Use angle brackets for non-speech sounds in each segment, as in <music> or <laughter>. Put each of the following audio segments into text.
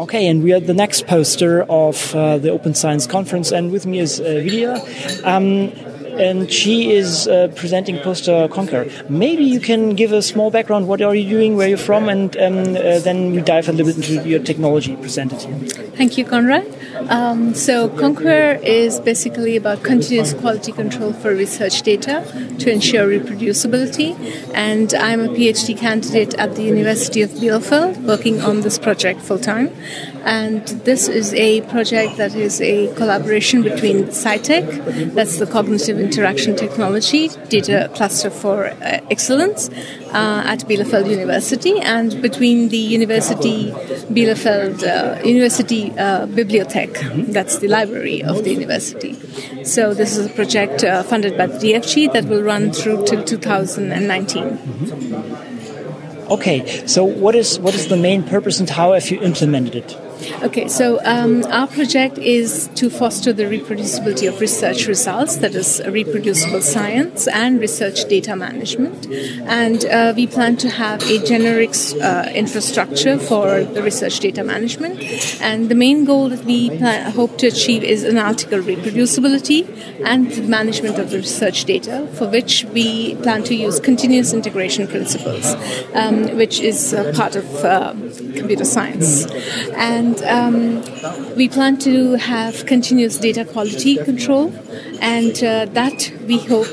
Okay, and we are the next poster of uh, the Open Science Conference, and with me is uh, Vidya. Um, and she is uh, presenting poster Conquaire. Maybe you can give a small background. What are you doing? Where you're from? And um, uh, then we dive a little bit into your technology presented here. Thank you, Conrad. Um, so Conquaire is basically about continuous quality control for research data to ensure reproducibility. And I'm a PhD candidate at the University of Bielefeld working on this project full time. And this is a project that is a collaboration between CITEC, that's the Cognitive Interaction Technology Data Cluster for uh, Excellence uh, at Bielefeld University, and between the University Bielefeld uh, University uh, Bibliothek, that's the library of the university. So this is a project uh, funded by the DFG that will run through till 2019. Mm-hmm. Okay, so what is what is the main purpose and how have you implemented it? Okay, so um, our project is to foster the reproducibility of research results, that is, reproducible science and research data management. And uh, we plan to have a generic uh, infrastructure for the research data management. And the main goal that we plan, hope to achieve is analytical reproducibility and the management of the research data, for which we plan to use continuous integration principles, um, which is part of uh, computer science. And and um, we plan to have continuous data quality control, and uh, that we hope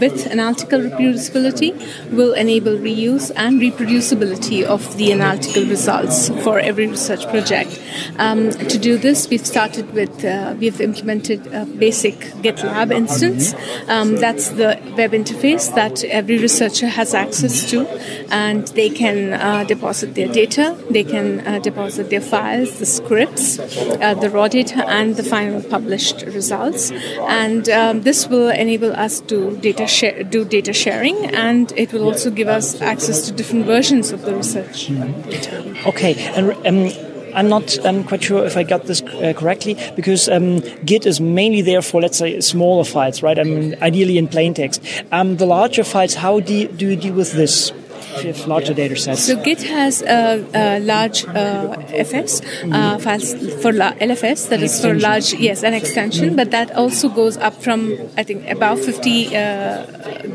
with analytical reproducibility will enable reuse and reproducibility of the analytical results for every research project. Um, to do this, we've started with, uh, we've implemented a basic GitLab instance. Um, that's the web interface that every researcher has access to, and they can uh, deposit their data, they can uh, deposit their files, the scripts, uh, the raw data, and the final published results. And um, this will enable us to data data do data sharing, and it will also give us access to different versions of the research data. Okay, and. Um, I'm not um, quite sure if I got this uh, correctly because um, Git is mainly there for, let's say, smaller files, right? I mean, ideally in plain text. Um, the larger files, how do, you, do you deal with this? Larger data sets? So Git has a, large uh, FS uh, files for LFS that an is for large yes an extension, but that also goes up from I think about 50 uh,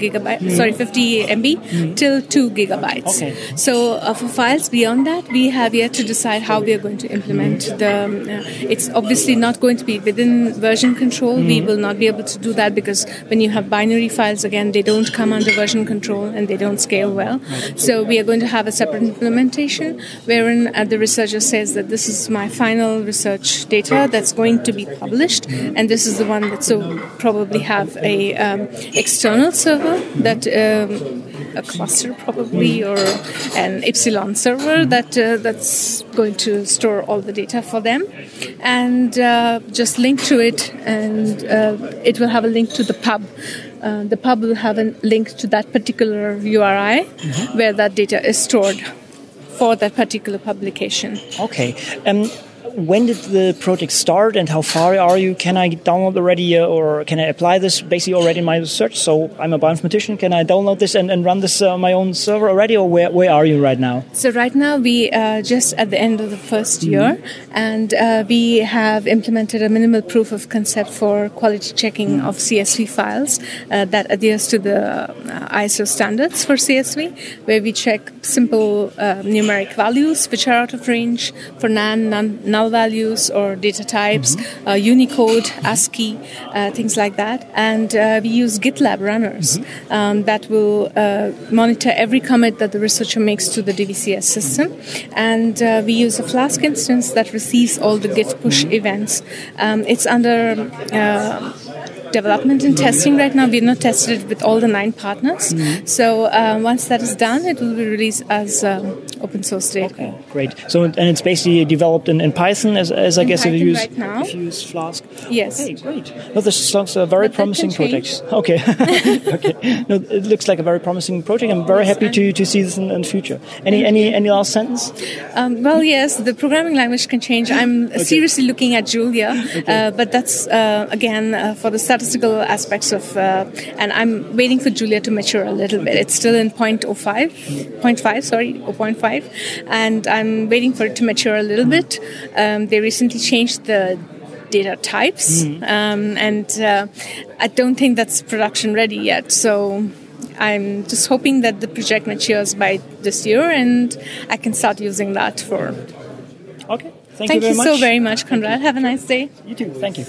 gigabyte mm. sorry 50 MB mm. till two gigabytes. Okay. So uh, for files beyond that, we have yet to decide how we are going to implement mm. the. Uh, it's obviously not going to be within version control. We will not be able to do that because when you have binary files again, they don't come under version control and they don't scale well. So we are going to have a separate implementation wherein uh, the researcher says that this is my final research data that's going to be published, and this is the one that so probably have a um, external server that. Um, a cluster probably or an epsilon server that uh, that's going to store all the data for them and uh, just link to it and uh, it will have a link to the pub uh, the pub will have a link to that particular URI mm-hmm. where that data is stored for that particular publication. Okay. Um, when did the project start and how far are you? Can I download already uh, or can I apply this basically already in my research? So I'm a bioinformatician. Can I download this and, and run this uh, on my own server already or where, where are you right now? So right now we are just at the end of the first mm-hmm. year and uh, we have implemented a minimal proof of concept for quality checking mm-hmm. of CSV files uh, that adheres to the uh, ISO standards for CSV where we check simple uh, numeric values which are out of range for non, non null values or data types, mm-hmm. uh, Unicode, ASCII, uh, things like that. And uh, we use GitLab runners mm-hmm. um, that will uh, monitor every commit that the researcher makes to the DVCS system. And uh, we use a Flask instance that receives all the Git push mm-hmm. events. Um, it's under uh, development and testing right now. We're not tested it with all the nine partners. Mm-hmm. So uh, once that is done, it will be released as um, open source, it. Okay, great. So and it's basically developed in, in Python, as, as I in guess Python if you use right now. if you use Flask. Yes. Okay, great. No, this sounds a very but promising project. <laughs> Okay. <laughs> okay. No, it looks like a very promising project. I'm very yes, happy to, to see this in, in future. Any any any last sentence? Um, well, yes, the programming language can change. I'm <laughs> okay. seriously looking at Julia, okay. uh, but that's uh, again uh, for the statistical aspects of, uh, and I'm waiting for Julia to mature a little okay. bit. It's still in 0.05, 0.5, sorry, 0.5 five, and I'm waiting for it to mature a little bit. Um, they recently changed the data types, mm-hmm. um, and uh, I don't think that's production ready yet. So I'm just hoping that the project matures by this year, and I can start using that for. Okay. Thank, Thank you, you so very much, Conrad. Have a nice day. You too. Thank you.